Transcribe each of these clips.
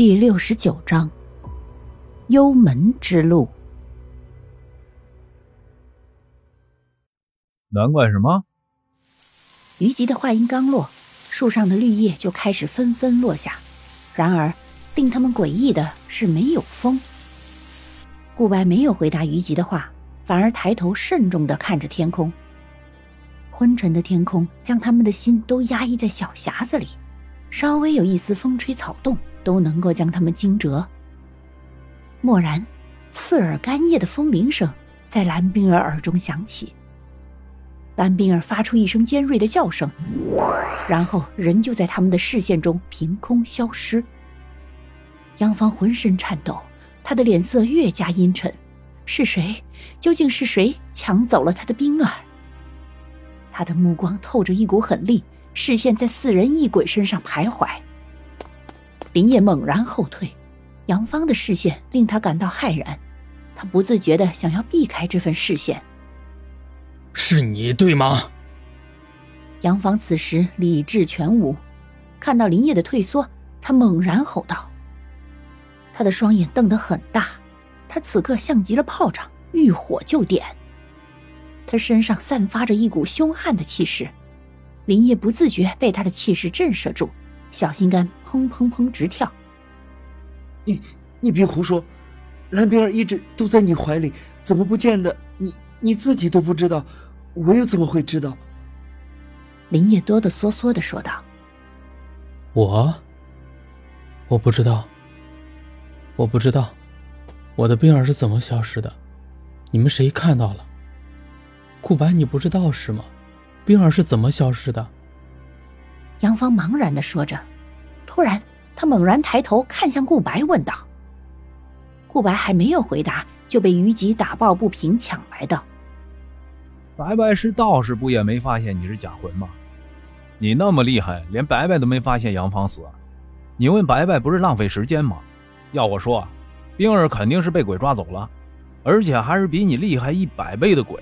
第六十九章，幽门之路。难怪什么？虞吉的话音刚落，树上的绿叶就开始纷纷落下。然而，令他们诡异的是，没有风。顾白没有回答虞吉的话，反而抬头慎重的看着天空。昏沉的天空将他们的心都压抑在小匣子里，稍微有一丝风吹草动。都能够将他们惊蛰。蓦然，刺耳干叶的风铃声在蓝冰儿耳中响起。蓝冰儿发出一声尖锐的叫声，然后人就在他们的视线中凭空消失。杨芳浑身颤抖，他的脸色越加阴沉。是谁？究竟是谁抢走了他的冰儿？他的目光透着一股狠厉，视线在四人一鬼身上徘徊。林业猛然后退，杨芳的视线令他感到骇然，他不自觉的想要避开这份视线。是你对吗？杨芳此时理智全无，看到林业的退缩，他猛然吼道：“他的双眼瞪得很大，他此刻像极了炮仗，遇火就点。他身上散发着一股凶悍的气势，林业不自觉被他的气势震慑住。”小心肝砰砰砰直跳。你你别胡说，蓝冰儿一直都在你怀里，怎么不见的？你你自己都不知道，我又怎么会知道？林叶哆哆嗦嗦的说道：“我我不知道，我不知道，我的冰儿是怎么消失的？你们谁看到了？顾白，你不知道是吗？冰儿是怎么消失的？”杨芳茫然的说着，突然，他猛然抬头看向顾白，问道：“顾白还没有回答，就被虞吉打抱不平，抢来道：‘白白是道士，不也没发现你是假魂吗？你那么厉害，连白白都没发现杨芳死，你问白白不是浪费时间吗？要我说，冰儿肯定是被鬼抓走了，而且还是比你厉害一百倍的鬼。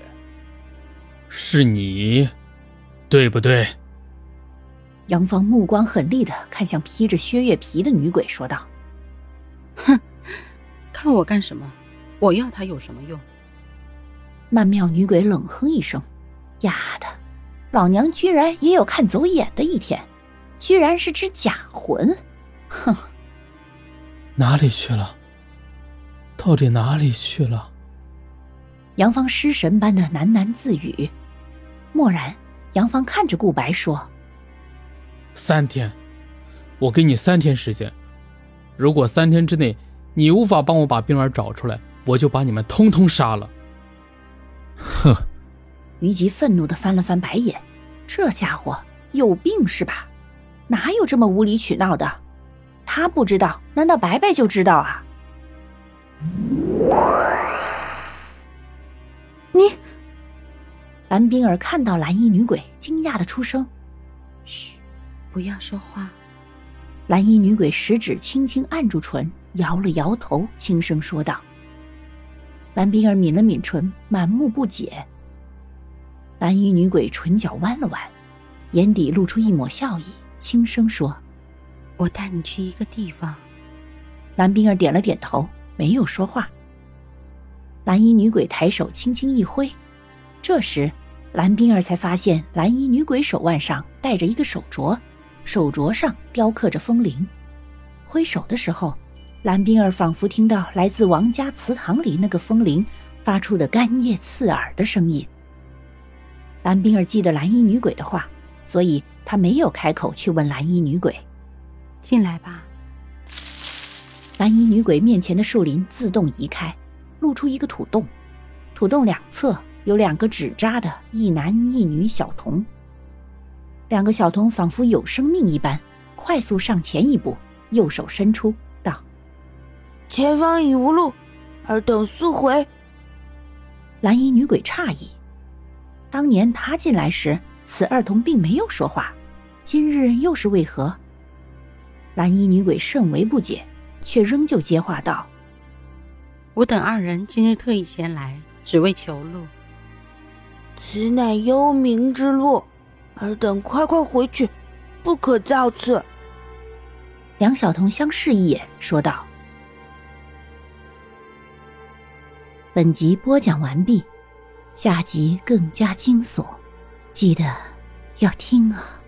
是你，对不对？’”杨芳目光狠厉的看向披着薛月皮的女鬼，说道：“哼，看我干什么？我要他有什么用？”曼妙女鬼冷哼一声：“丫的，老娘居然也有看走眼的一天，居然是只假魂！哼，哪里去了？到底哪里去了？”杨芳失神般的喃喃自语。蓦然，杨芳看着顾白说。三天，我给你三天时间。如果三天之内你无法帮我把冰儿找出来，我就把你们通通杀了。哼！虞吉愤怒的翻了翻白眼，这家伙有病是吧？哪有这么无理取闹的？他不知道，难道白白就知道啊？你，蓝冰儿看到蓝衣女鬼，惊讶的出声：“嘘。”不要说话。蓝衣女鬼食指轻轻按住唇，摇了摇头，轻声说道：“蓝冰儿抿了抿唇，满目不解。”蓝衣女鬼唇角弯了弯，眼底露出一抹笑意，轻声说：“我带你去一个地方。”蓝冰儿点了点头，没有说话。蓝衣女鬼抬手轻轻一挥，这时蓝冰儿才发现蓝衣女鬼手腕上戴着一个手镯。手镯上雕刻着风铃，挥手的时候，蓝冰儿仿佛听到来自王家祠堂里那个风铃发出的干叶刺耳的声音。蓝冰儿记得蓝衣女鬼的话，所以她没有开口去问蓝衣女鬼：“进来吧。”蓝衣女鬼面前的树林自动移开，露出一个土洞，土洞两侧有两个纸扎的一男一女小童。两个小童仿佛有生命一般，快速上前一步，右手伸出，道：“前方已无路，尔等速回。”蓝衣女鬼诧异，当年她进来时，此二童并没有说话，今日又是为何？蓝衣女鬼甚为不解，却仍旧接话道：“我等二人今日特意前来，只为求路。此乃幽冥之路。”尔等快快回去，不可造次。两小童相视一眼，说道：“本集播讲完毕，下集更加惊悚，记得要听啊！”